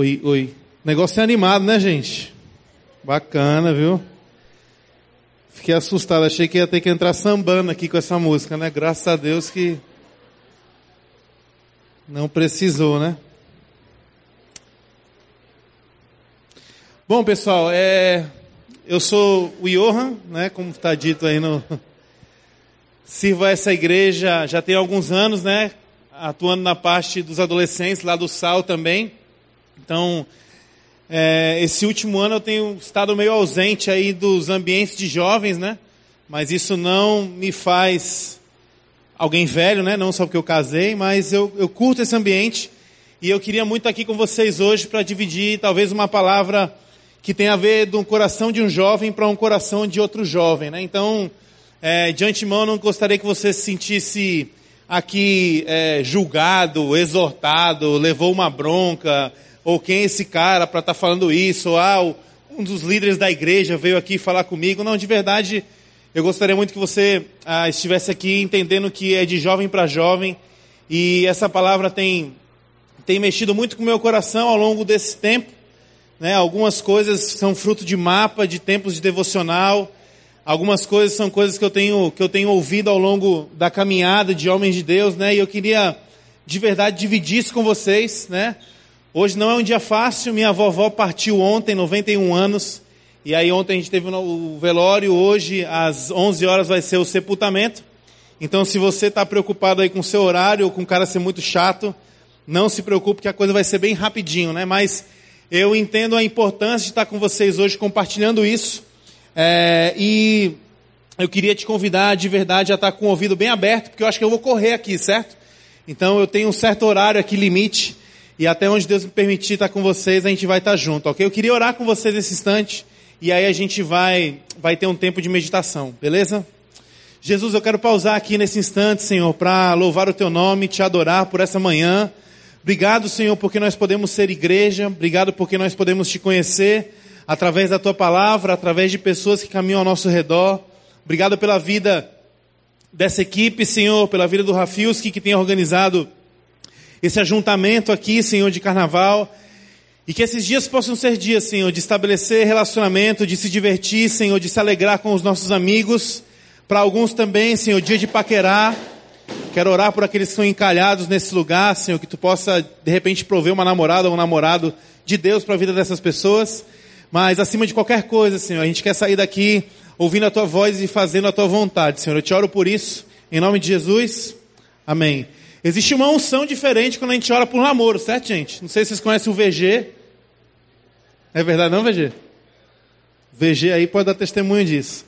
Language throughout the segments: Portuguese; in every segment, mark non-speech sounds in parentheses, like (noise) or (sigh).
Oi, oi. O negócio é animado, né, gente? Bacana, viu? Fiquei assustado, achei que ia ter que entrar sambando aqui com essa música, né? Graças a Deus que não precisou, né? Bom, pessoal, é... eu sou o Johan, né? Como está dito aí no. (laughs) Sirvo a essa igreja já tem alguns anos, né? Atuando na parte dos adolescentes, lá do Sal também. Então, é, esse último ano eu tenho estado meio ausente aí dos ambientes de jovens, né? Mas isso não me faz alguém velho, né? Não só porque eu casei, mas eu, eu curto esse ambiente e eu queria muito estar aqui com vocês hoje para dividir talvez uma palavra que tem a ver do coração de um jovem para um coração de outro jovem, né? Então, é, de antemão, não gostaria que você se sentisse aqui é, julgado, exortado, levou uma bronca, ou quem é esse cara para estar tá falando isso, ou ah, um dos líderes da igreja veio aqui falar comigo. Não, de verdade, eu gostaria muito que você ah, estivesse aqui entendendo que é de jovem para jovem, e essa palavra tem, tem mexido muito com o meu coração ao longo desse tempo. Né? Algumas coisas são fruto de mapa, de tempos de devocional, algumas coisas são coisas que eu tenho, que eu tenho ouvido ao longo da caminhada de homens de Deus, né? e eu queria de verdade dividir isso com vocês, né? Hoje não é um dia fácil, minha vovó partiu ontem, 91 anos, e aí ontem a gente teve o velório, hoje às 11 horas vai ser o sepultamento. Então se você está preocupado aí com o seu horário ou com o cara ser muito chato, não se preocupe que a coisa vai ser bem rapidinho, né? Mas eu entendo a importância de estar com vocês hoje compartilhando isso. É, e eu queria te convidar de verdade a estar com o ouvido bem aberto, porque eu acho que eu vou correr aqui, certo? Então eu tenho um certo horário aqui limite. E até onde Deus me permitir estar com vocês, a gente vai estar junto, ok? Eu queria orar com vocês nesse instante. E aí a gente vai, vai ter um tempo de meditação, beleza? Jesus, eu quero pausar aqui nesse instante, Senhor, para louvar o Teu nome, te adorar por essa manhã. Obrigado, Senhor, porque nós podemos ser igreja. Obrigado porque nós podemos te conhecer através da Tua palavra, através de pessoas que caminham ao nosso redor. Obrigado pela vida dessa equipe, Senhor, pela vida do Rafilski que tem organizado esse ajuntamento aqui, Senhor, de carnaval. E que esses dias possam ser dias, Senhor, de estabelecer relacionamento, de se divertir, Senhor, de se alegrar com os nossos amigos. Para alguns também, Senhor, dia de paquerar. Quero orar por aqueles que estão encalhados nesse lugar, Senhor, que tu possa, de repente, prover uma namorada ou um namorado de Deus para a vida dessas pessoas. Mas, acima de qualquer coisa, Senhor, a gente quer sair daqui ouvindo a tua voz e fazendo a tua vontade, Senhor. Eu te oro por isso, em nome de Jesus. Amém. Existe uma unção diferente quando a gente ora por namoro, certo, gente? Não sei se vocês conhecem o VG. É verdade não, VG? VG aí pode dar testemunho disso.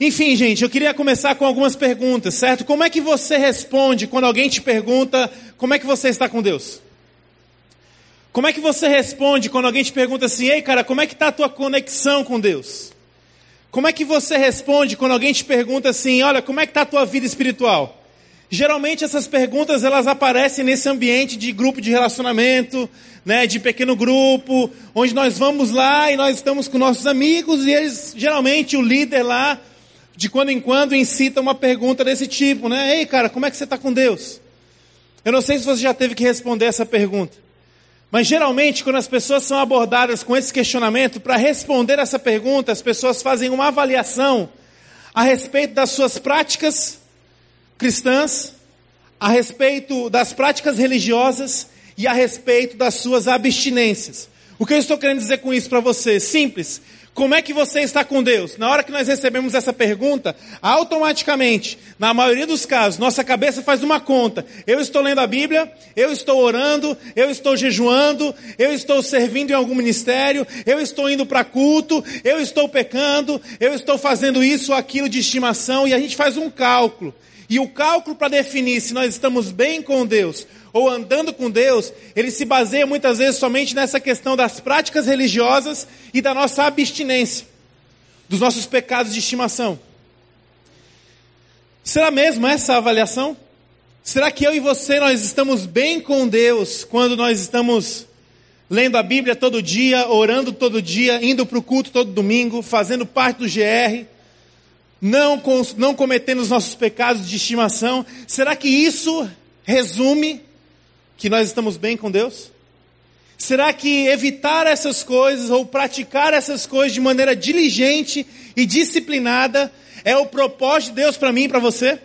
Enfim, gente, eu queria começar com algumas perguntas, certo? Como é que você responde quando alguém te pergunta como é que você está com Deus? Como é que você responde quando alguém te pergunta assim, ei cara, como é que está a tua conexão com Deus? Como é que você responde quando alguém te pergunta assim, olha, como é que está a tua vida espiritual? Geralmente essas perguntas elas aparecem nesse ambiente de grupo de relacionamento, né, de pequeno grupo, onde nós vamos lá e nós estamos com nossos amigos e eles geralmente o líder lá de quando em quando incita uma pergunta desse tipo, né? Ei, cara, como é que você está com Deus? Eu não sei se você já teve que responder essa pergunta. Mas geralmente, quando as pessoas são abordadas com esse questionamento, para responder essa pergunta, as pessoas fazem uma avaliação a respeito das suas práticas cristãs, a respeito das práticas religiosas e a respeito das suas abstinências. O que eu estou querendo dizer com isso para você? Simples. Como é que você está com Deus? Na hora que nós recebemos essa pergunta, automaticamente, na maioria dos casos, nossa cabeça faz uma conta. Eu estou lendo a Bíblia, eu estou orando, eu estou jejuando, eu estou servindo em algum ministério, eu estou indo para culto, eu estou pecando, eu estou fazendo isso ou aquilo de estimação, e a gente faz um cálculo. E o cálculo para definir se nós estamos bem com Deus ou andando com Deus, ele se baseia muitas vezes somente nessa questão das práticas religiosas e da nossa abstinência, dos nossos pecados de estimação. Será mesmo essa a avaliação? Será que eu e você nós estamos bem com Deus quando nós estamos lendo a Bíblia todo dia, orando todo dia, indo para o culto todo domingo, fazendo parte do GR? Não, não cometendo os nossos pecados de estimação, será que isso resume que nós estamos bem com Deus? Será que evitar essas coisas ou praticar essas coisas de maneira diligente e disciplinada é o propósito de Deus para mim e para você?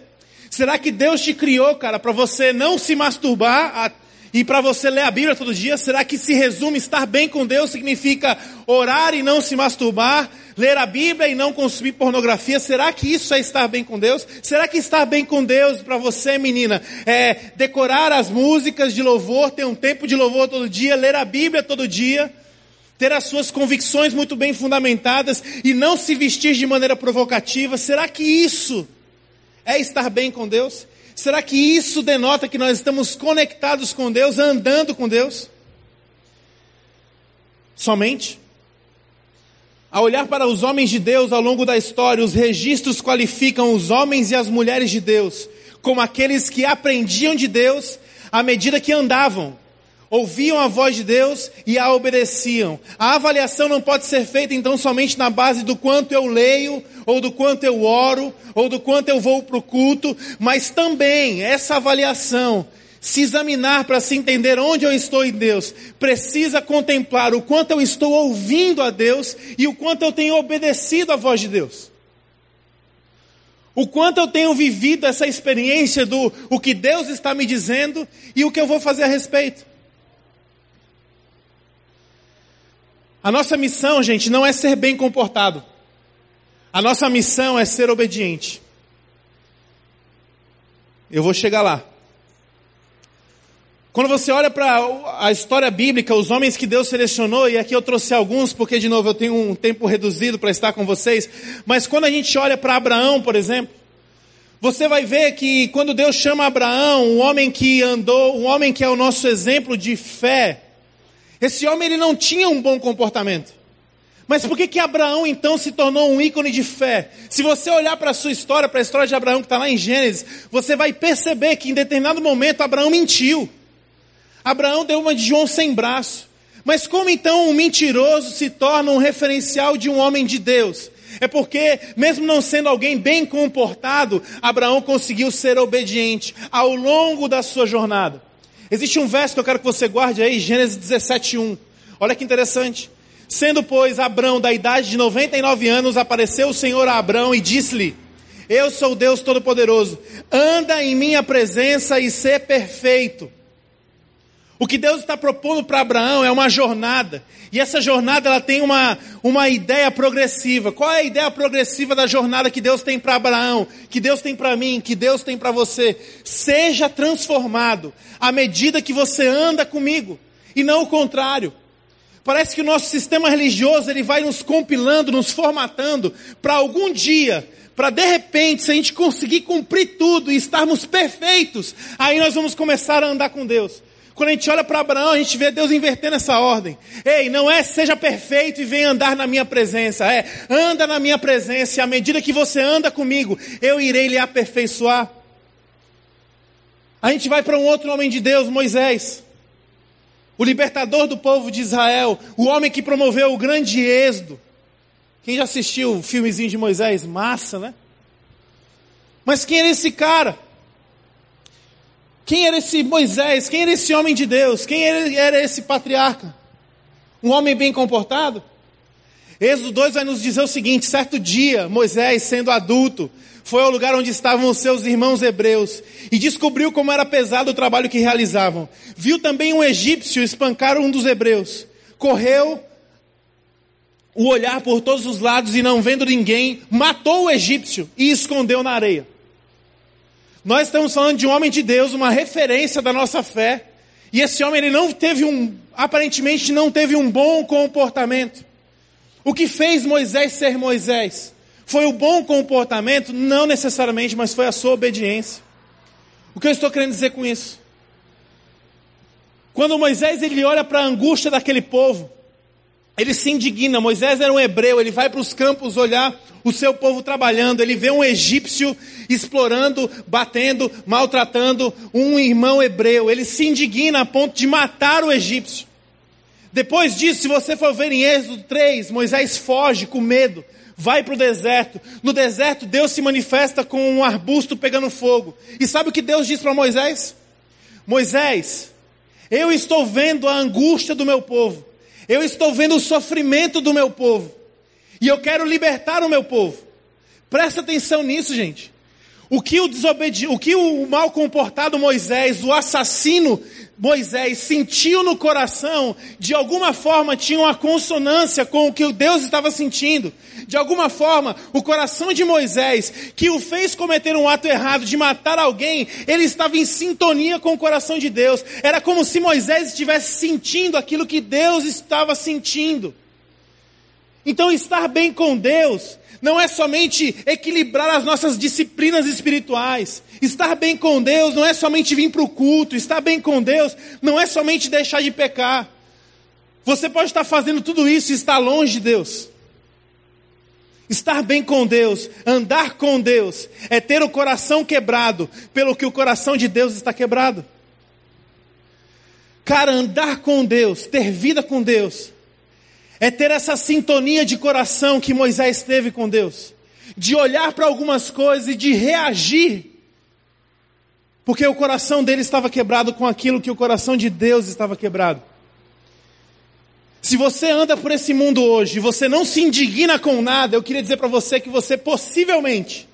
Será que Deus te criou, cara, para você não se masturbar e para você ler a Bíblia todo dia? Será que se resume estar bem com Deus significa orar e não se masturbar, ler a Bíblia e não consumir pornografia? Será que isso é estar bem com Deus? Será que estar bem com Deus para você, menina, é decorar as músicas de louvor, ter um tempo de louvor todo dia, ler a Bíblia todo dia? ter as suas convicções muito bem fundamentadas e não se vestir de maneira provocativa, será que isso é estar bem com Deus? Será que isso denota que nós estamos conectados com Deus, andando com Deus? Somente? Ao olhar para os homens de Deus ao longo da história, os registros qualificam os homens e as mulheres de Deus como aqueles que aprendiam de Deus à medida que andavam, ouviam a voz de Deus e a obedeciam. A avaliação não pode ser feita então somente na base do quanto eu leio, ou do quanto eu oro, ou do quanto eu vou para o culto, mas também essa avaliação se examinar para se entender onde eu estou em Deus, precisa contemplar o quanto eu estou ouvindo a Deus e o quanto eu tenho obedecido à voz de Deus. O quanto eu tenho vivido essa experiência do o que Deus está me dizendo e o que eu vou fazer a respeito. A nossa missão, gente, não é ser bem comportado. A nossa missão é ser obediente. Eu vou chegar lá. Quando você olha para a história bíblica, os homens que Deus selecionou, e aqui eu trouxe alguns, porque de novo eu tenho um tempo reduzido para estar com vocês, mas quando a gente olha para Abraão, por exemplo, você vai ver que quando Deus chama Abraão, um homem que andou, um homem que é o nosso exemplo de fé, esse homem ele não tinha um bom comportamento. Mas por que que Abraão então se tornou um ícone de fé? Se você olhar para a sua história, para a história de Abraão que está lá em Gênesis, você vai perceber que em determinado momento Abraão mentiu. Abraão deu uma de João sem braço. Mas como então um mentiroso se torna um referencial de um homem de Deus? É porque, mesmo não sendo alguém bem comportado, Abraão conseguiu ser obediente ao longo da sua jornada. Existe um verso que eu quero que você guarde aí, Gênesis 17:1. Olha que interessante. Sendo, pois, Abraão da idade de 99 anos, apareceu o Senhor a Abraão e disse-lhe: Eu sou Deus Todo-Poderoso, anda em minha presença e ser perfeito. O que Deus está propondo para Abraão é uma jornada. E essa jornada ela tem uma, uma ideia progressiva. Qual é a ideia progressiva da jornada que Deus tem para Abraão, que Deus tem para mim, que Deus tem para você? Seja transformado à medida que você anda comigo, e não o contrário. Parece que o nosso sistema religioso ele vai nos compilando, nos formatando para algum dia, para de repente, se a gente conseguir cumprir tudo e estarmos perfeitos, aí nós vamos começar a andar com Deus. Quando a gente olha para Abraão, a gente vê Deus invertendo essa ordem. Ei, não é seja perfeito e venha andar na minha presença. É, anda na minha presença e à medida que você anda comigo, eu irei lhe aperfeiçoar. A gente vai para um outro homem de Deus, Moisés. O libertador do povo de Israel. O homem que promoveu o grande êxodo. Quem já assistiu o filmezinho de Moisés? Massa, né? Mas quem era esse cara? Quem era esse Moisés? Quem era esse homem de Deus? Quem era esse patriarca? Um homem bem comportado? Êxodo 2 vai nos dizer o seguinte: certo dia, Moisés, sendo adulto, foi ao lugar onde estavam os seus irmãos hebreus e descobriu como era pesado o trabalho que realizavam. Viu também um egípcio espancar um dos hebreus. Correu o olhar por todos os lados e não vendo ninguém, matou o egípcio e escondeu na areia. Nós estamos falando de um homem de Deus, uma referência da nossa fé. E esse homem, ele não teve um, aparentemente não teve um bom comportamento. O que fez Moisés ser Moisés? Foi o bom comportamento? Não necessariamente, mas foi a sua obediência. O que eu estou querendo dizer com isso? Quando Moisés ele olha para a angústia daquele povo, ele se indigna. Moisés era um hebreu, ele vai para os campos olhar o seu povo trabalhando. Ele vê um egípcio explorando, batendo, maltratando um irmão hebreu. Ele se indigna a ponto de matar o egípcio. Depois disso, se você for ver em Êxodo 3, Moisés foge com medo, vai para o deserto. No deserto, Deus se manifesta com um arbusto pegando fogo. E sabe o que Deus diz para Moisés? Moisés, Eu estou vendo a angústia do meu povo. Eu estou vendo o sofrimento do meu povo. E eu quero libertar o meu povo. Presta atenção nisso, gente. O que o, desobedi... o, que o mal comportado Moisés, o assassino Moisés, sentiu no coração, de alguma forma tinha uma consonância com o que Deus estava sentindo. De alguma forma, o coração de Moisés, que o fez cometer um ato errado de matar alguém, ele estava em sintonia com o coração de Deus. Era como se Moisés estivesse sentindo aquilo que Deus estava sentindo. Então, estar bem com Deus não é somente equilibrar as nossas disciplinas espirituais. Estar bem com Deus não é somente vir para o culto. Estar bem com Deus não é somente deixar de pecar. Você pode estar fazendo tudo isso e estar longe de Deus. Estar bem com Deus, andar com Deus, é ter o coração quebrado pelo que o coração de Deus está quebrado. Cara, andar com Deus, ter vida com Deus, é ter essa sintonia de coração que Moisés teve com Deus, de olhar para algumas coisas e de reagir, porque o coração dele estava quebrado com aquilo que o coração de Deus estava quebrado. Se você anda por esse mundo hoje e você não se indigna com nada, eu queria dizer para você que você possivelmente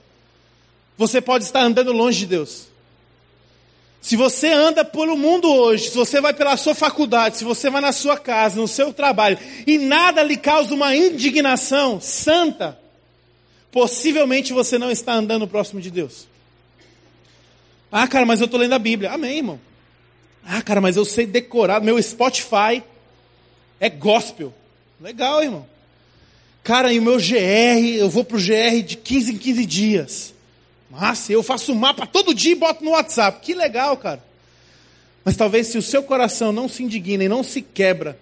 você pode estar andando longe de Deus. Se você anda pelo mundo hoje, se você vai pela sua faculdade, se você vai na sua casa, no seu trabalho, e nada lhe causa uma indignação santa, possivelmente você não está andando próximo de Deus. Ah, cara, mas eu estou lendo a Bíblia. Amém, irmão. Ah, cara, mas eu sei decorar. Meu Spotify é gospel. Legal, irmão. Cara, e o meu GR, eu vou pro GR de 15 em 15 dias. Massa, eu faço mapa todo dia e boto no WhatsApp. Que legal, cara. Mas talvez se o seu coração não se indigna e não se quebra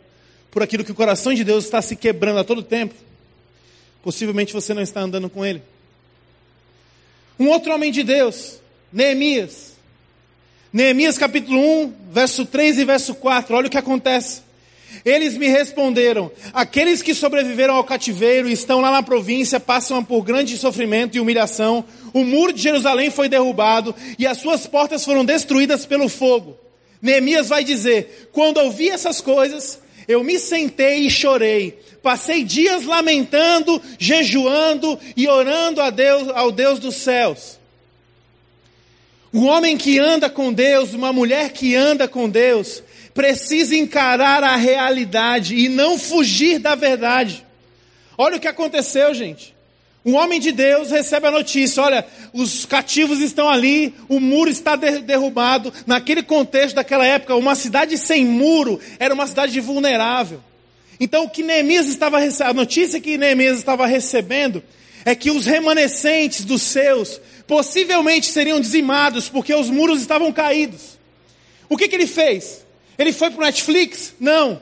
por aquilo que o coração de Deus está se quebrando a todo tempo, possivelmente você não está andando com ele. Um outro homem de Deus, Neemias. Neemias capítulo 1, verso 3 e verso 4. Olha o que acontece. Eles me responderam: aqueles que sobreviveram ao cativeiro estão lá na província passam por grande sofrimento e humilhação. O muro de Jerusalém foi derrubado e as suas portas foram destruídas pelo fogo. Neemias vai dizer: quando ouvi essas coisas, eu me sentei e chorei. Passei dias lamentando, jejuando e orando a Deus, ao Deus dos céus. Um homem que anda com Deus, uma mulher que anda com Deus, precisa encarar a realidade e não fugir da verdade. Olha o que aconteceu, gente. Um homem de Deus recebe a notícia: olha, os cativos estão ali, o muro está derrubado. Naquele contexto daquela época, uma cidade sem muro era uma cidade vulnerável. Então, o que Neemias estava a notícia que Neemias estava recebendo é que os remanescentes dos seus possivelmente seriam dizimados porque os muros estavam caídos. O que, que ele fez? Ele foi para o Netflix? Não.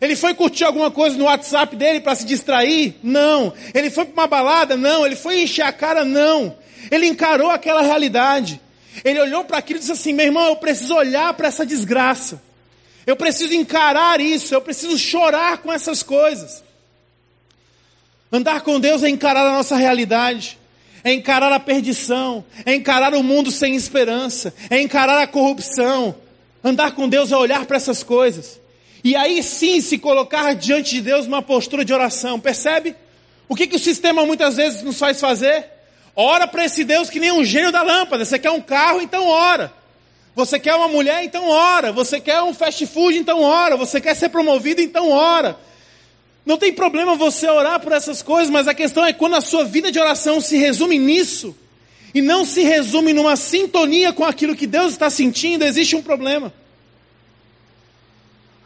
Ele foi curtir alguma coisa no WhatsApp dele para se distrair? Não. Ele foi para uma balada? Não. Ele foi encher a cara? Não. Ele encarou aquela realidade. Ele olhou para aquilo e disse assim: meu irmão, eu preciso olhar para essa desgraça. Eu preciso encarar isso. Eu preciso chorar com essas coisas. Andar com Deus é encarar a nossa realidade. É encarar a perdição, é encarar o mundo sem esperança, é encarar a corrupção, Andar com Deus é olhar para essas coisas. E aí sim se colocar diante de Deus numa postura de oração. Percebe? O que, que o sistema muitas vezes nos faz fazer? Ora para esse Deus que nem um gênio da lâmpada. Você quer um carro, então ora. Você quer uma mulher, então ora. Você quer um fast food, então ora. Você quer ser promovido, então ora. Não tem problema você orar por essas coisas, mas a questão é quando a sua vida de oração se resume nisso e não se resume numa sintonia com aquilo que Deus está sentindo, existe um problema.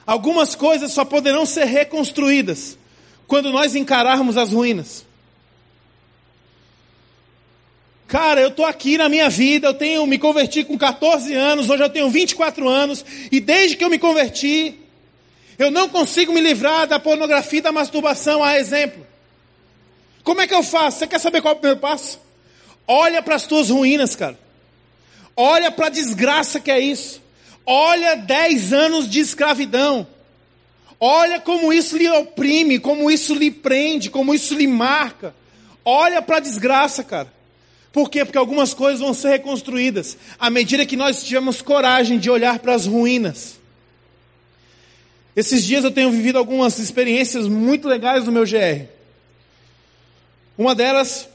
Algumas coisas só poderão ser reconstruídas quando nós encararmos as ruínas. Cara, eu estou aqui na minha vida, eu tenho me converti com 14 anos, hoje eu tenho 24 anos, e desde que eu me converti, eu não consigo me livrar da pornografia e da masturbação, a exemplo. Como é que eu faço? Você quer saber qual é o primeiro passo? Olha para as tuas ruínas, cara. Olha para a desgraça que é isso. Olha 10 anos de escravidão. Olha como isso lhe oprime, como isso lhe prende, como isso lhe marca. Olha para a desgraça, cara. Por quê? Porque algumas coisas vão ser reconstruídas à medida que nós tivermos coragem de olhar para as ruínas. Esses dias eu tenho vivido algumas experiências muito legais no meu GR. Uma delas,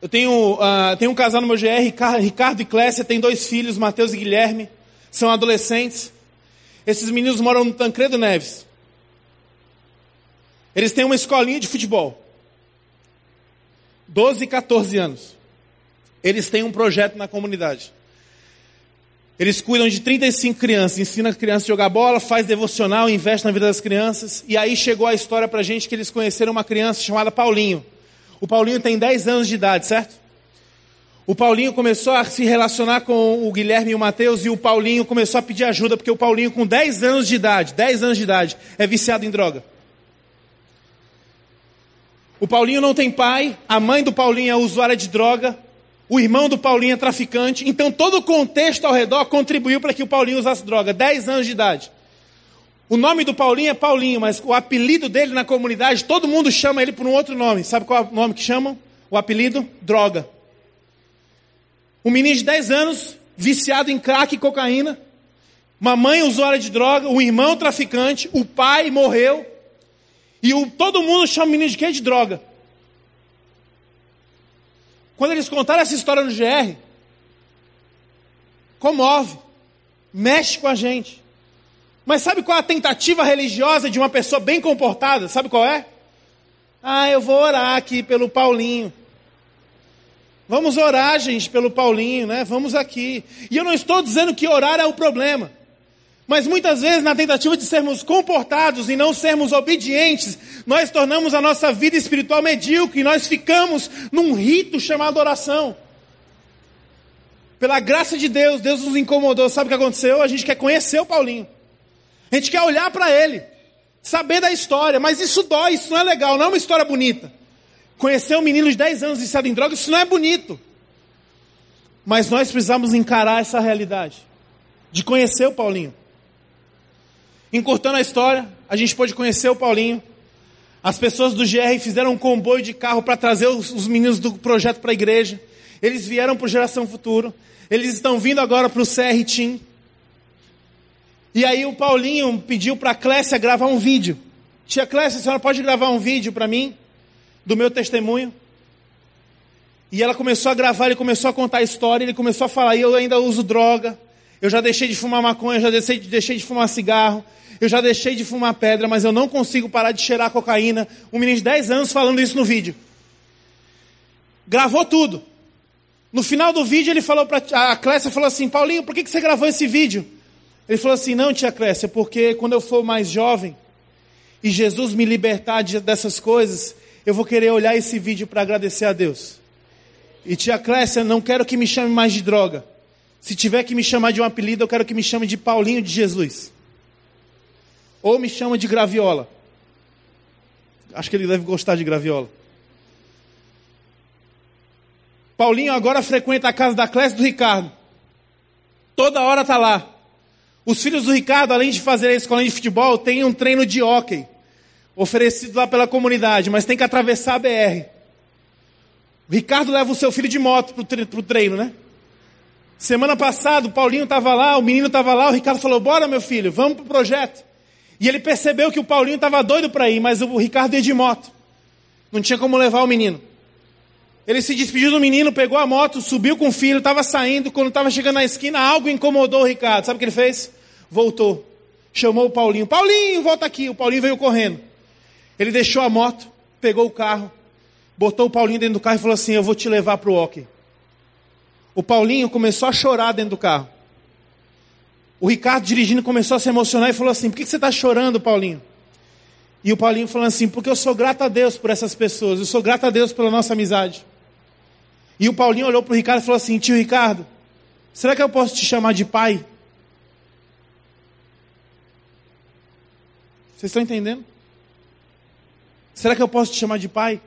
eu tenho, uh, tenho um casal no meu GR, Ricardo e Clécia, tem dois filhos, Mateus e Guilherme, são adolescentes. Esses meninos moram no Tancredo Neves. Eles têm uma escolinha de futebol. 12 e 14 anos. Eles têm um projeto na comunidade. Eles cuidam de 35 crianças, ensinam as crianças a jogar bola, faz devocional, investe na vida das crianças. E aí chegou a história pra gente que eles conheceram uma criança chamada Paulinho. O Paulinho tem 10 anos de idade, certo? O Paulinho começou a se relacionar com o Guilherme e o Mateus e o Paulinho começou a pedir ajuda, porque o Paulinho com 10 anos de idade, 10 anos de idade, é viciado em droga. O Paulinho não tem pai, a mãe do Paulinho é usuária de droga, o irmão do Paulinho é traficante, então todo o contexto ao redor contribuiu para que o Paulinho usasse droga, 10 anos de idade. O nome do Paulinho é Paulinho, mas o apelido dele na comunidade, todo mundo chama ele por um outro nome. Sabe qual é o nome que chamam? O apelido? Droga. Um menino de 10 anos, viciado em crack e cocaína, uma mãe usuária de droga, um irmão traficante, o pai morreu, e o, todo mundo chama o menino de quê? De droga. Quando eles contaram essa história no GR, comove, mexe com a gente. Mas sabe qual é a tentativa religiosa de uma pessoa bem comportada? Sabe qual é? Ah, eu vou orar aqui pelo Paulinho. Vamos orar, gente, pelo Paulinho, né? Vamos aqui. E eu não estou dizendo que orar é o problema. Mas muitas vezes, na tentativa de sermos comportados e não sermos obedientes, nós tornamos a nossa vida espiritual medíocre e nós ficamos num rito chamado oração. Pela graça de Deus, Deus nos incomodou. Sabe o que aconteceu? A gente quer conhecer o Paulinho. A gente quer olhar para ele, saber da história, mas isso dói, isso não é legal, não é uma história bonita. Conhecer um menino de 10 anos viciado em drogas, isso não é bonito. Mas nós precisamos encarar essa realidade de conhecer o Paulinho. Encurtando a história, a gente pôde conhecer o Paulinho. As pessoas do GR fizeram um comboio de carro para trazer os, os, meninos do projeto para a igreja. Eles vieram para o Geração Futuro. Eles estão vindo agora para o CR Team. E aí o Paulinho pediu para a Clécia gravar um vídeo. Tia Clécia, a senhora pode gravar um vídeo para mim? Do meu testemunho? E ela começou a gravar, ele começou a contar a história, ele começou a falar, eu ainda uso droga, eu já deixei de fumar maconha, eu já deixei, deixei de fumar cigarro, eu já deixei de fumar pedra, mas eu não consigo parar de cheirar cocaína. Um menino de 10 anos falando isso no vídeo. Gravou tudo. No final do vídeo ele falou para a Clécia falou assim: "Paulinho, por que que você gravou esse vídeo?" Ele falou assim: "Não, tia Clécia, porque quando eu for mais jovem e Jesus me libertar dessas coisas, eu vou querer olhar esse vídeo para agradecer a Deus." E tia Clécia, não quero que me chame mais de droga. Se tiver que me chamar de um apelido, eu quero que me chame de Paulinho de Jesus. Ou me chama de graviola. Acho que ele deve gostar de graviola. Paulinho agora frequenta a casa da Clésia do Ricardo. Toda hora está lá. Os filhos do Ricardo, além de fazer a escola de futebol, têm um treino de hóquei. Oferecido lá pela comunidade, mas tem que atravessar a BR. O Ricardo leva o seu filho de moto para o treino, né? Semana passada, o Paulinho estava lá, o menino estava lá, o Ricardo falou: Bora, meu filho, vamos para o projeto. E ele percebeu que o Paulinho estava doido para ir, mas o Ricardo ia de moto. Não tinha como levar o menino. Ele se despediu do menino, pegou a moto, subiu com o filho, estava saindo. Quando estava chegando na esquina, algo incomodou o Ricardo. Sabe o que ele fez? Voltou. Chamou o Paulinho. Paulinho, volta aqui. O Paulinho veio correndo. Ele deixou a moto, pegou o carro, botou o Paulinho dentro do carro e falou assim: Eu vou te levar para o hockey. O Paulinho começou a chorar dentro do carro. O Ricardo dirigindo começou a se emocionar e falou assim: Por que você está chorando, Paulinho? E o Paulinho falou assim: Porque eu sou grato a Deus por essas pessoas, eu sou grato a Deus pela nossa amizade. E o Paulinho olhou para o Ricardo e falou assim: Tio Ricardo, será que eu posso te chamar de pai? Vocês estão entendendo? Será que eu posso te chamar de pai?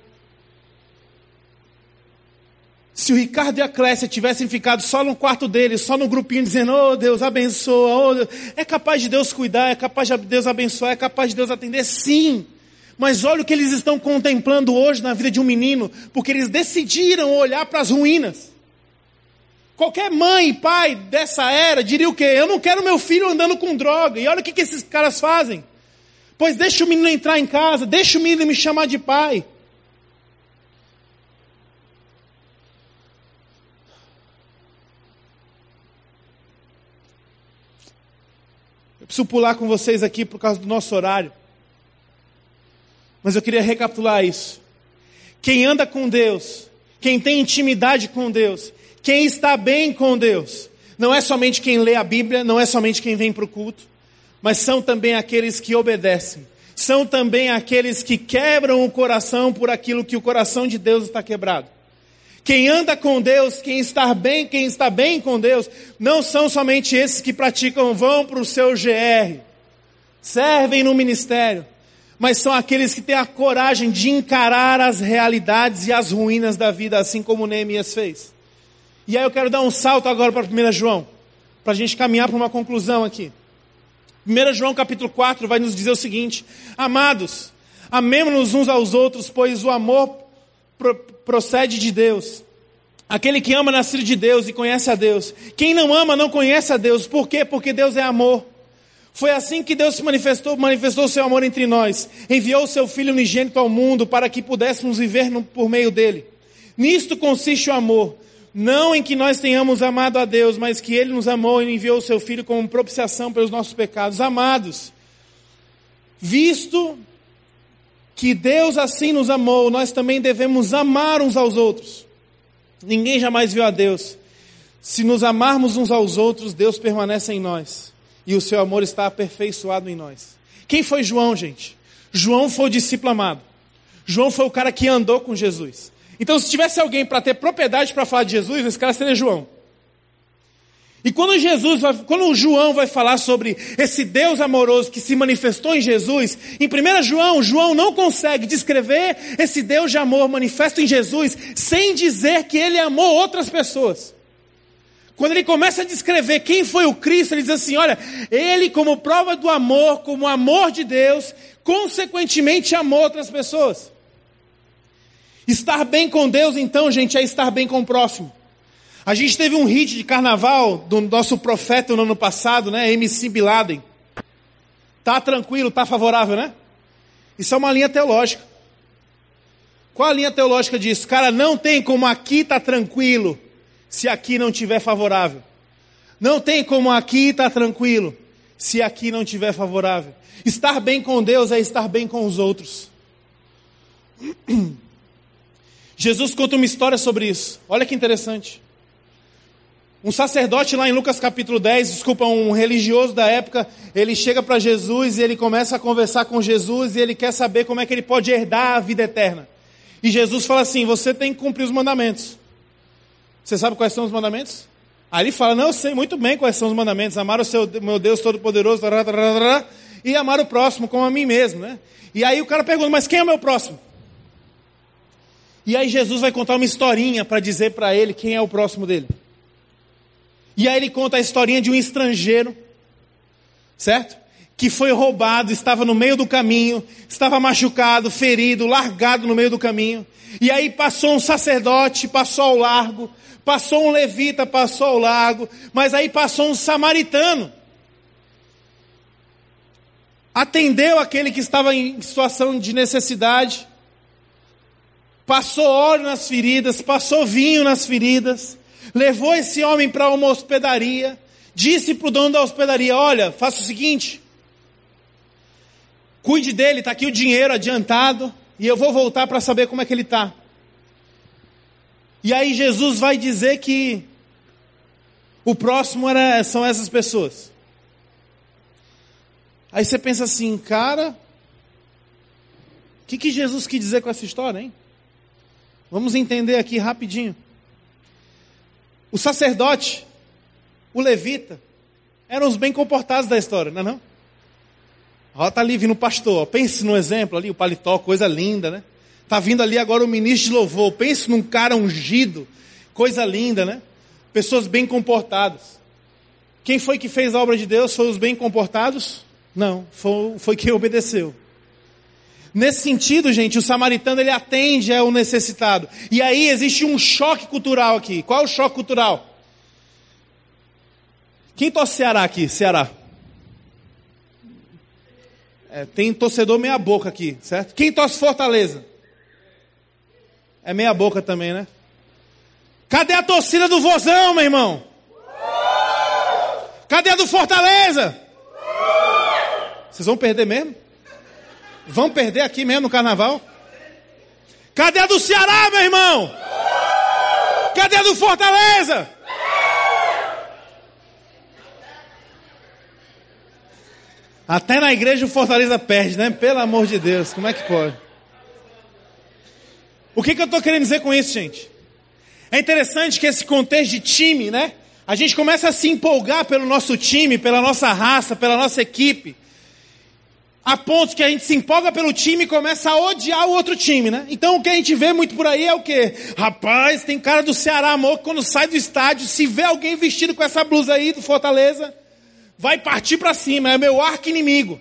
Se o Ricardo e a Clécia tivessem ficado só no quarto deles, só no grupinho dizendo, oh Deus abençoa, oh Deus. é capaz de Deus cuidar, é capaz de Deus abençoar, é capaz de Deus atender, sim. Mas olha o que eles estão contemplando hoje na vida de um menino, porque eles decidiram olhar para as ruínas. Qualquer mãe e pai dessa era diria o quê? Eu não quero meu filho andando com droga. E olha o que, que esses caras fazem. Pois deixa o menino entrar em casa, deixa o menino me chamar de pai. Eu preciso pular com vocês aqui por causa do nosso horário. Mas eu queria recapitular isso. Quem anda com Deus, quem tem intimidade com Deus, quem está bem com Deus, não é somente quem lê a Bíblia, não é somente quem vem para o culto, mas são também aqueles que obedecem, são também aqueles que quebram o coração por aquilo que o coração de Deus está quebrado. Quem anda com Deus, quem está bem, quem está bem com Deus, não são somente esses que praticam vão para o seu GR, servem no ministério, mas são aqueles que têm a coragem de encarar as realidades e as ruínas da vida, assim como Neemias fez. E aí eu quero dar um salto agora para 1 João, para a gente caminhar para uma conclusão aqui. 1 João capítulo 4 vai nos dizer o seguinte: Amados, amemos-nos uns aos outros, pois o amor procede de Deus. Aquele que ama nascido de Deus e conhece a Deus. Quem não ama não conhece a Deus. Por quê? Porque Deus é amor. Foi assim que Deus se manifestou, manifestou seu amor entre nós. Enviou o seu Filho unigênito ao mundo para que pudéssemos viver no, por meio dele. Nisto consiste o amor. Não em que nós tenhamos amado a Deus, mas que Ele nos amou e enviou o seu Filho como propiciação pelos nossos pecados. Amados, visto que Deus assim nos amou, nós também devemos amar uns aos outros. Ninguém jamais viu a Deus. Se nos amarmos uns aos outros, Deus permanece em nós. E o seu amor está aperfeiçoado em nós. Quem foi João, gente? João foi o discípulo amado. João foi o cara que andou com Jesus. Então, se tivesse alguém para ter propriedade para falar de Jesus, esse cara seria João. E quando Jesus, vai, quando João vai falar sobre esse Deus amoroso que se manifestou em Jesus, em 1 João, João não consegue descrever esse Deus de amor manifesto em Jesus sem dizer que ele amou outras pessoas. Quando ele começa a descrever quem foi o Cristo, ele diz assim: olha, ele, como prova do amor, como amor de Deus, consequentemente amou outras pessoas. Estar bem com Deus, então, gente, é estar bem com o próximo. A gente teve um hit de carnaval do nosso profeta no ano passado, né? MC Bin Laden. Tá tranquilo, tá favorável, né? Isso é uma linha teológica. Qual a linha teológica disso? Cara, não tem como aqui tá tranquilo se aqui não tiver favorável. Não tem como aqui tá tranquilo se aqui não tiver favorável. Estar bem com Deus é estar bem com os outros. (clears throat) Jesus conta uma história sobre isso. Olha que interessante. Um sacerdote lá em Lucas capítulo 10, desculpa, um religioso da época, ele chega para Jesus e ele começa a conversar com Jesus e ele quer saber como é que ele pode herdar a vida eterna. E Jesus fala assim: você tem que cumprir os mandamentos. Você sabe quais são os mandamentos? Aí ele fala: não, eu sei muito bem quais são os mandamentos. Amar o seu, meu Deus Todo-Poderoso, e amar o próximo como a mim mesmo, né? E aí o cara pergunta: mas quem é o meu próximo? E aí Jesus vai contar uma historinha para dizer para ele quem é o próximo dele. E aí ele conta a historinha de um estrangeiro, certo? Que foi roubado, estava no meio do caminho, estava machucado, ferido, largado no meio do caminho. E aí passou um sacerdote, passou ao largo, passou um levita, passou ao largo, mas aí passou um samaritano. Atendeu aquele que estava em situação de necessidade, passou óleo nas feridas, passou vinho nas feridas, levou esse homem para uma hospedaria, disse para o dono da hospedaria: Olha, faça o seguinte, cuide dele, está aqui o dinheiro adiantado, e eu vou voltar para saber como é que ele está. E aí Jesus vai dizer que o próximo era, são essas pessoas. Aí você pensa assim, cara, o que, que Jesus quis dizer com essa história, hein? Vamos entender aqui rapidinho. O sacerdote, o levita, eram os bem comportados da história, não é não? Ó, tá ali vindo o pastor, ó. pense no exemplo ali, o paletó, coisa linda, né? Tá vindo ali agora o ministro de louvor, pense num cara ungido, coisa linda, né? Pessoas bem comportadas. Quem foi que fez a obra de Deus? Foi os bem comportados? Não, foi, foi quem obedeceu. Nesse sentido, gente, o samaritano ele atende ao necessitado. E aí existe um choque cultural aqui. Qual é o choque cultural? Quem torce Ceará aqui? Ceará. É, tem torcedor meia boca aqui, certo? Quem torce Fortaleza? É meia boca também, né? Cadê a torcida do Vozão, meu irmão? Cadê a do Fortaleza? Vocês vão perder mesmo? Vão perder aqui mesmo no carnaval? Cadê a do Ceará, meu irmão? Cadê a do Fortaleza? Até na igreja o Fortaleza perde, né? Pelo amor de Deus, como é que pode? O que, que eu estou querendo dizer com isso, gente? É interessante que esse contexto de time, né? A gente começa a se empolgar pelo nosso time, pela nossa raça, pela nossa equipe. A ponto que a gente se empolga pelo time e começa a odiar o outro time, né? Então o que a gente vê muito por aí é o quê? Rapaz, tem cara do Ceará, amor, que quando sai do estádio, se vê alguém vestido com essa blusa aí do Fortaleza, vai partir para cima, é meu arco inimigo.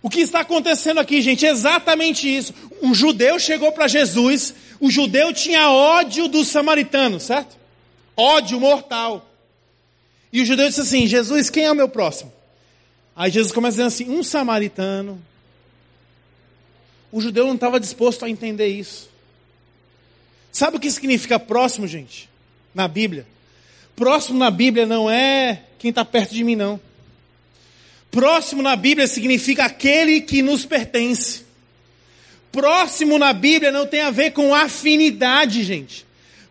O que está acontecendo aqui, gente? É exatamente isso. Um judeu chegou para Jesus, o judeu tinha ódio do samaritano, certo? Ódio mortal. E o judeu disse assim: Jesus, quem é o meu próximo? Aí Jesus começa dizendo assim: um samaritano. O judeu não estava disposto a entender isso. Sabe o que significa próximo, gente? Na Bíblia. Próximo na Bíblia não é quem está perto de mim, não. Próximo na Bíblia significa aquele que nos pertence. Próximo na Bíblia não tem a ver com afinidade, gente.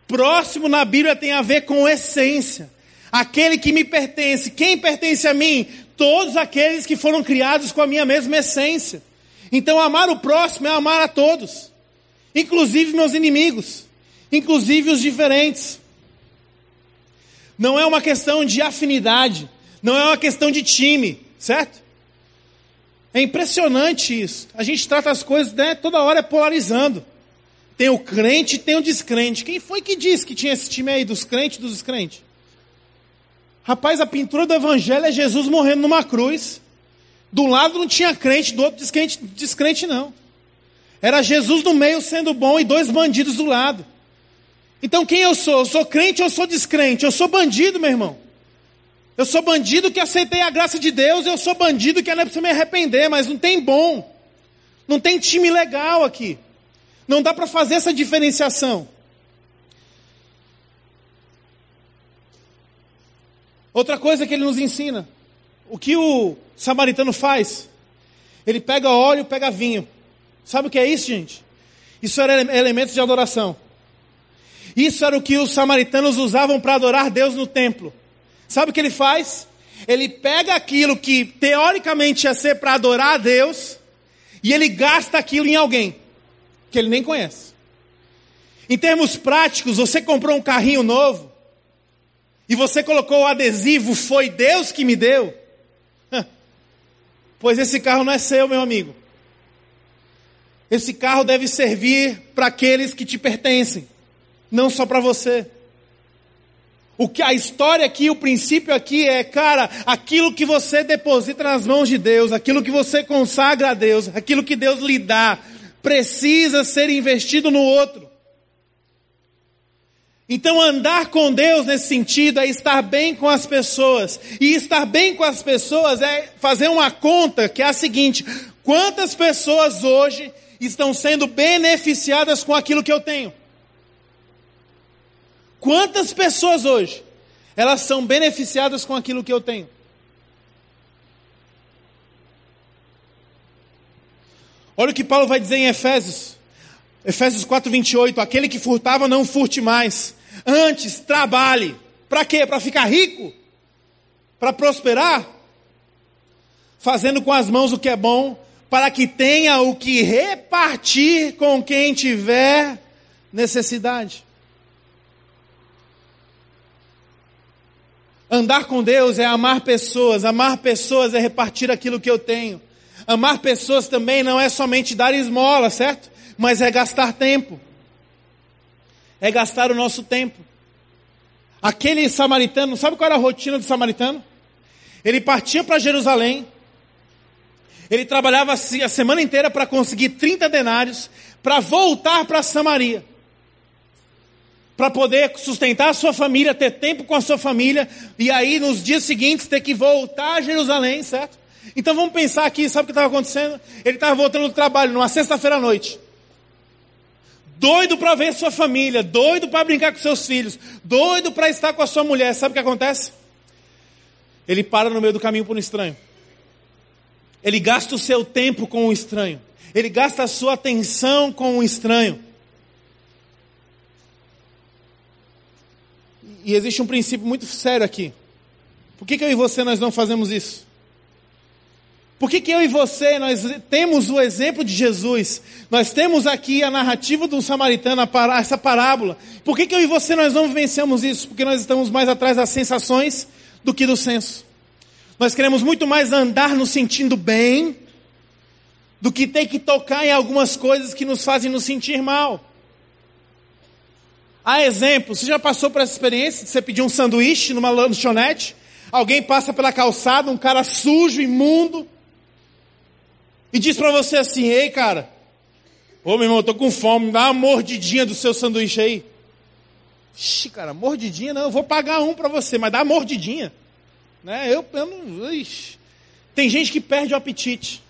Próximo na Bíblia tem a ver com essência. Aquele que me pertence. Quem pertence a mim? Todos aqueles que foram criados com a minha mesma essência. Então, amar o próximo é amar a todos, inclusive meus inimigos, inclusive os diferentes. Não é uma questão de afinidade, não é uma questão de time, certo? É impressionante isso. A gente trata as coisas né, toda hora polarizando. Tem o crente tem o descrente. Quem foi que disse que tinha esse time aí dos crentes e dos descrentes? Rapaz, a pintura do evangelho é Jesus morrendo numa cruz. Do lado não tinha crente, do outro descrente, descrente não. Era Jesus no meio sendo bom e dois bandidos do lado. Então quem eu sou? Eu sou crente ou sou descrente? Eu sou bandido, meu irmão. Eu sou bandido que aceitei a graça de Deus, eu sou bandido que não é para me arrepender, mas não tem bom. Não tem time legal aqui. Não dá para fazer essa diferenciação. Outra coisa que ele nos ensina, o que o samaritano faz? Ele pega óleo, pega vinho. Sabe o que é isso, gente? Isso era elementos de adoração. Isso era o que os samaritanos usavam para adorar Deus no templo. Sabe o que ele faz? Ele pega aquilo que teoricamente ia ser para adorar a Deus e ele gasta aquilo em alguém que ele nem conhece. Em termos práticos, você comprou um carrinho novo, e você colocou o adesivo, foi Deus que me deu, pois esse carro não é seu, meu amigo. Esse carro deve servir para aqueles que te pertencem, não só para você. O que a história aqui, o princípio aqui é, cara, aquilo que você deposita nas mãos de Deus, aquilo que você consagra a Deus, aquilo que Deus lhe dá, precisa ser investido no outro. Então, andar com Deus nesse sentido é estar bem com as pessoas. E estar bem com as pessoas é fazer uma conta que é a seguinte: quantas pessoas hoje estão sendo beneficiadas com aquilo que eu tenho? Quantas pessoas hoje elas são beneficiadas com aquilo que eu tenho? Olha o que Paulo vai dizer em Efésios. Efésios 4:28, aquele que furtava não furte mais, Antes, trabalhe. Para quê? Para ficar rico? Para prosperar? Fazendo com as mãos o que é bom, para que tenha o que repartir com quem tiver necessidade. Andar com Deus é amar pessoas, amar pessoas é repartir aquilo que eu tenho. Amar pessoas também não é somente dar esmola, certo? Mas é gastar tempo é gastar o nosso tempo. Aquele samaritano, sabe qual era a rotina do samaritano? Ele partia para Jerusalém, ele trabalhava a semana inteira para conseguir 30 denários, para voltar para Samaria. para poder sustentar a sua família, ter tempo com a sua família, e aí nos dias seguintes ter que voltar a Jerusalém, certo? Então vamos pensar aqui, sabe o que estava acontecendo? Ele estava voltando do trabalho numa sexta-feira à noite. Doido para ver sua família, doido para brincar com seus filhos, doido para estar com a sua mulher. Sabe o que acontece? Ele para no meio do caminho por um estranho. Ele gasta o seu tempo com um estranho. Ele gasta a sua atenção com um estranho. E existe um princípio muito sério aqui. Por que, que eu e você nós não fazemos isso? Por que, que eu e você nós temos o exemplo de Jesus? Nós temos aqui a narrativa do samaritano, essa parábola. Por que, que eu e você nós não vivenciamos isso? Porque nós estamos mais atrás das sensações do que do senso. Nós queremos muito mais andar nos sentindo bem do que ter que tocar em algumas coisas que nos fazem nos sentir mal. Há exemplo, você já passou por essa experiência de você pedir um sanduíche numa lanchonete? Alguém passa pela calçada, um cara sujo, imundo, e diz para você assim: Ei, cara, ô meu irmão, eu tô com fome, dá uma mordidinha do seu sanduíche aí. Ixi, cara, mordidinha não, eu vou pagar um para você, mas dá uma mordidinha. Né? Eu, eu não. Ixi. Tem gente que perde o apetite,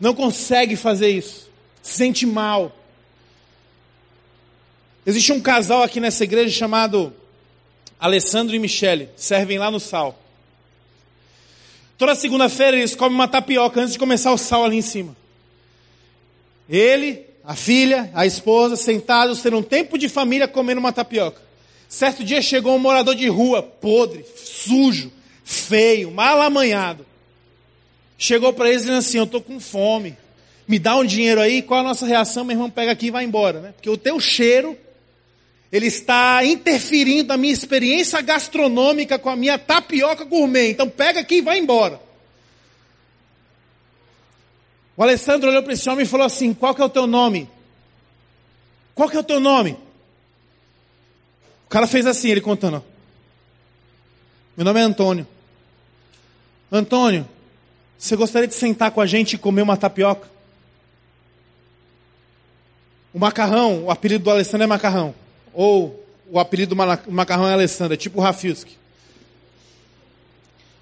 não consegue fazer isso, se sente mal. Existe um casal aqui nessa igreja chamado Alessandro e Michele, servem lá no sal. Toda segunda-feira eles comem uma tapioca antes de começar o sal ali em cima. Ele, a filha, a esposa, sentados, tendo um tempo de família comendo uma tapioca. Certo dia chegou um morador de rua, podre, sujo, feio, mal amanhado. Chegou para eles dizendo assim: Eu estou com fome, me dá um dinheiro aí. Qual a nossa reação? Meu irmão pega aqui e vai embora, né? Porque o teu cheiro ele está interferindo na minha experiência gastronômica com a minha tapioca gourmet. Então pega aqui e vai embora. O Alessandro olhou para esse homem e falou assim: Qual que é o teu nome? Qual que é o teu nome? O cara fez assim, ele contando. Meu nome é Antônio. Antônio, você gostaria de sentar com a gente e comer uma tapioca? O macarrão, o apelido do Alessandro é macarrão. Ou o apelido do macarrão é Alessandro, é tipo o Rafilski.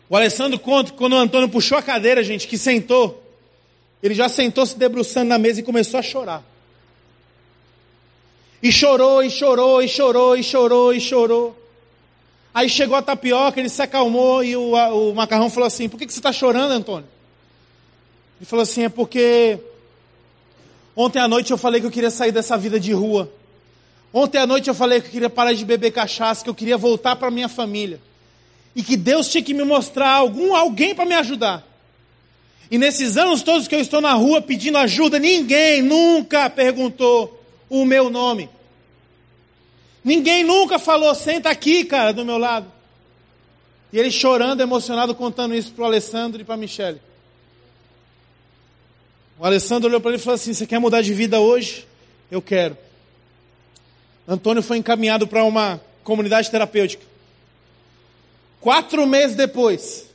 O Alessandro conta que quando o Antônio puxou a cadeira, gente, que sentou, ele já sentou se debruçando na mesa e começou a chorar. E chorou, e chorou, e chorou, e chorou, e chorou. Aí chegou a tapioca, ele se acalmou e o, a, o macarrão falou assim: Por que, que você está chorando, Antônio? Ele falou assim: É porque ontem à noite eu falei que eu queria sair dessa vida de rua. Ontem à noite eu falei que eu queria parar de beber cachaça, que eu queria voltar para minha família. E que Deus tinha que me mostrar algum alguém para me ajudar. E nesses anos todos que eu estou na rua pedindo ajuda, ninguém nunca perguntou o meu nome. Ninguém nunca falou, senta aqui, cara, do meu lado. E ele chorando, emocionado, contando isso para o Alessandro e para a Michele. O Alessandro olhou para ele e falou assim: Você quer mudar de vida hoje? Eu quero. Antônio foi encaminhado para uma comunidade terapêutica. Quatro meses depois,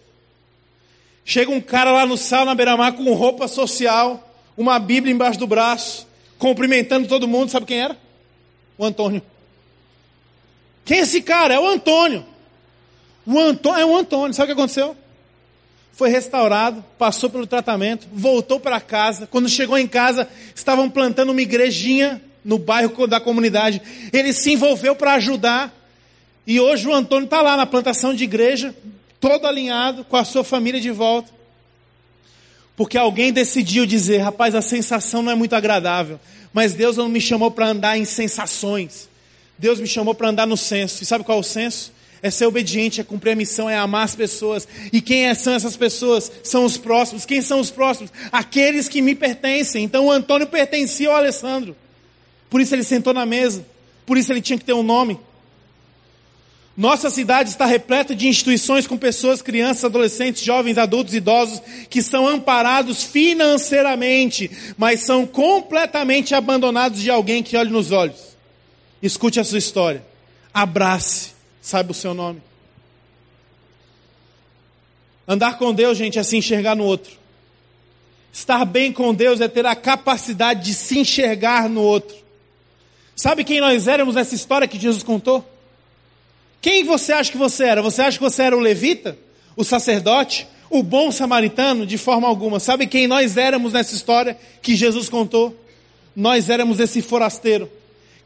chega um cara lá no sal, na beira-mar, com roupa social, uma Bíblia embaixo do braço, cumprimentando todo mundo. Sabe quem era? O Antônio. Quem é esse cara? É o Antônio. O Antônio é o Antônio. Sabe o que aconteceu? Foi restaurado, passou pelo tratamento, voltou para casa. Quando chegou em casa, estavam plantando uma igrejinha no bairro da comunidade. Ele se envolveu para ajudar. E hoje o Antônio está lá na plantação de igreja, todo alinhado, com a sua família de volta. Porque alguém decidiu dizer: rapaz, a sensação não é muito agradável. Mas Deus não me chamou para andar em sensações. Deus me chamou para andar no senso. E sabe qual é o senso? É ser obediente, é cumprir a missão, é amar as pessoas. E quem é, são essas pessoas? São os próximos. Quem são os próximos? Aqueles que me pertencem. Então o Antônio pertencia ao Alessandro. Por isso ele sentou na mesa. Por isso ele tinha que ter um nome. Nossa cidade está repleta de instituições com pessoas, crianças, adolescentes, jovens, adultos, idosos, que são amparados financeiramente, mas são completamente abandonados de alguém que olhe nos olhos. Escute a sua história. Abrace, saiba o seu nome. Andar com Deus, gente, é se enxergar no outro. Estar bem com Deus é ter a capacidade de se enxergar no outro. Sabe quem nós éramos nessa história que Jesus contou? Quem você acha que você era? Você acha que você era o levita? O sacerdote? O bom samaritano? De forma alguma. Sabe quem nós éramos nessa história que Jesus contou? Nós éramos esse forasteiro.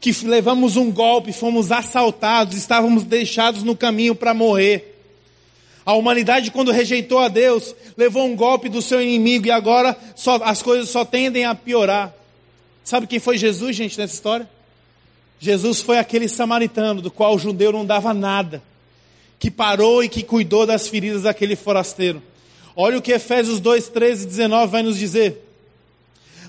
Que levamos um golpe, fomos assaltados, estávamos deixados no caminho para morrer. A humanidade, quando rejeitou a Deus, levou um golpe do seu inimigo e agora só, as coisas só tendem a piorar. Sabe quem foi Jesus, gente, nessa história? Jesus foi aquele samaritano do qual o judeu não dava nada, que parou e que cuidou das feridas daquele forasteiro. Olha o que Efésios 2, 13 e 19 vai nos dizer.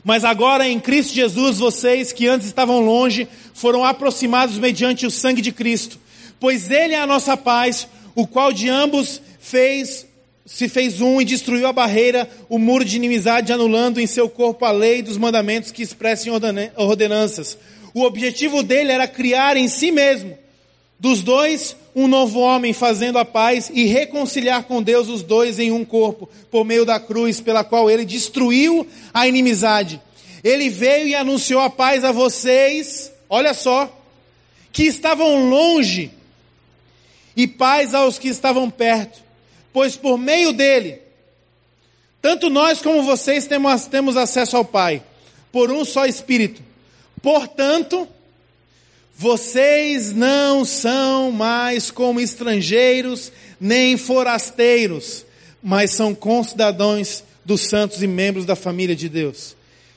Mas agora em Cristo Jesus, vocês que antes estavam longe, foram aproximados mediante o sangue de Cristo, pois Ele é a nossa paz, o qual de ambos fez, se fez um e destruiu a barreira, o muro de inimizade, anulando em seu corpo a lei dos mandamentos que expressem ordenanças o objetivo dele era criar em si mesmo, dos dois, um novo homem, fazendo a paz e reconciliar com Deus os dois em um corpo, por meio da cruz, pela qual ele destruiu a inimizade. Ele veio e anunciou a paz a vocês, olha só, que estavam longe, e paz aos que estavam perto, pois por meio dele, tanto nós como vocês temos, temos acesso ao Pai, por um só Espírito. Portanto, vocês não são mais como estrangeiros nem forasteiros, mas são concidadãos dos santos e membros da família de Deus.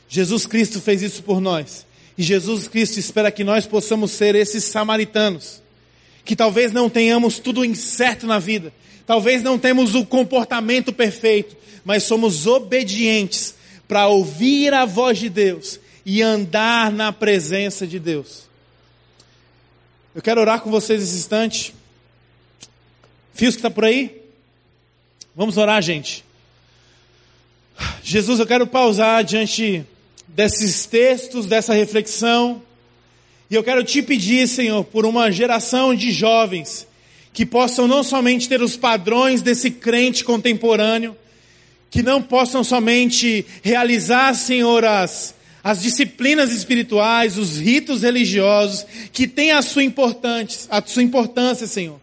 Jesus Cristo fez isso por nós. E Jesus Cristo espera que nós possamos ser esses samaritanos. Que talvez não tenhamos tudo incerto na vida. Talvez não temos o comportamento perfeito. Mas somos obedientes para ouvir a voz de Deus e andar na presença de Deus. Eu quero orar com vocês esse instante. Fios que está por aí? Vamos orar, gente. Jesus, eu quero pausar diante desses textos, dessa reflexão. E eu quero te pedir, Senhor, por uma geração de jovens que possam não somente ter os padrões desse crente contemporâneo, que não possam somente realizar, Senhor, as, as disciplinas espirituais, os ritos religiosos, que têm a sua importância, a sua importância, Senhor.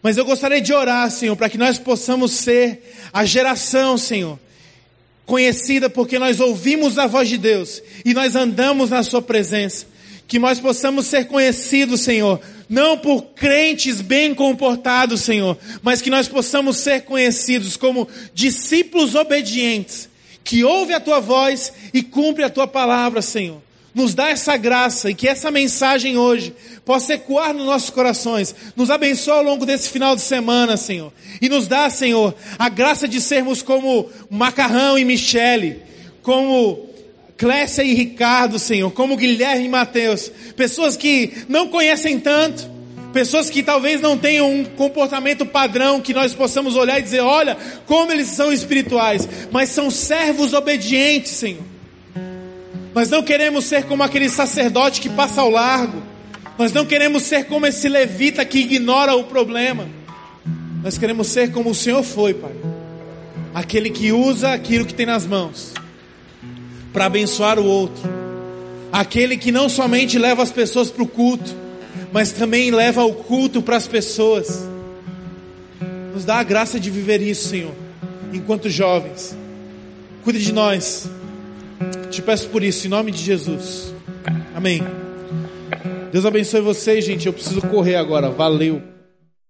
Mas eu gostaria de orar, Senhor, para que nós possamos ser a geração, Senhor, conhecida porque nós ouvimos a voz de Deus e nós andamos na Sua presença. Que nós possamos ser conhecidos, Senhor, não por crentes bem comportados, Senhor, mas que nós possamos ser conhecidos como discípulos obedientes, que ouve a tua voz e cumpre a tua palavra, Senhor. Nos dá essa graça e que essa mensagem hoje possa ecoar nos nossos corações. Nos abençoa ao longo desse final de semana, Senhor. E nos dá, Senhor, a graça de sermos como Macarrão e Michele, como Clécia e Ricardo, Senhor, como Guilherme e Mateus. Pessoas que não conhecem tanto, Pessoas que talvez não tenham um comportamento padrão que nós possamos olhar e dizer, olha, como eles são espirituais, mas são servos obedientes, Senhor. Nós não queremos ser como aquele sacerdote que passa ao largo. Nós não queremos ser como esse levita que ignora o problema. Nós queremos ser como o Senhor foi, Pai. Aquele que usa aquilo que tem nas mãos para abençoar o outro. Aquele que não somente leva as pessoas para o culto, mas também leva o culto para as pessoas. Nos dá a graça de viver isso, Senhor, enquanto jovens. Cuide de nós. Te peço por isso, em nome de Jesus. Amém. Deus abençoe vocês, gente. Eu preciso correr agora. Valeu.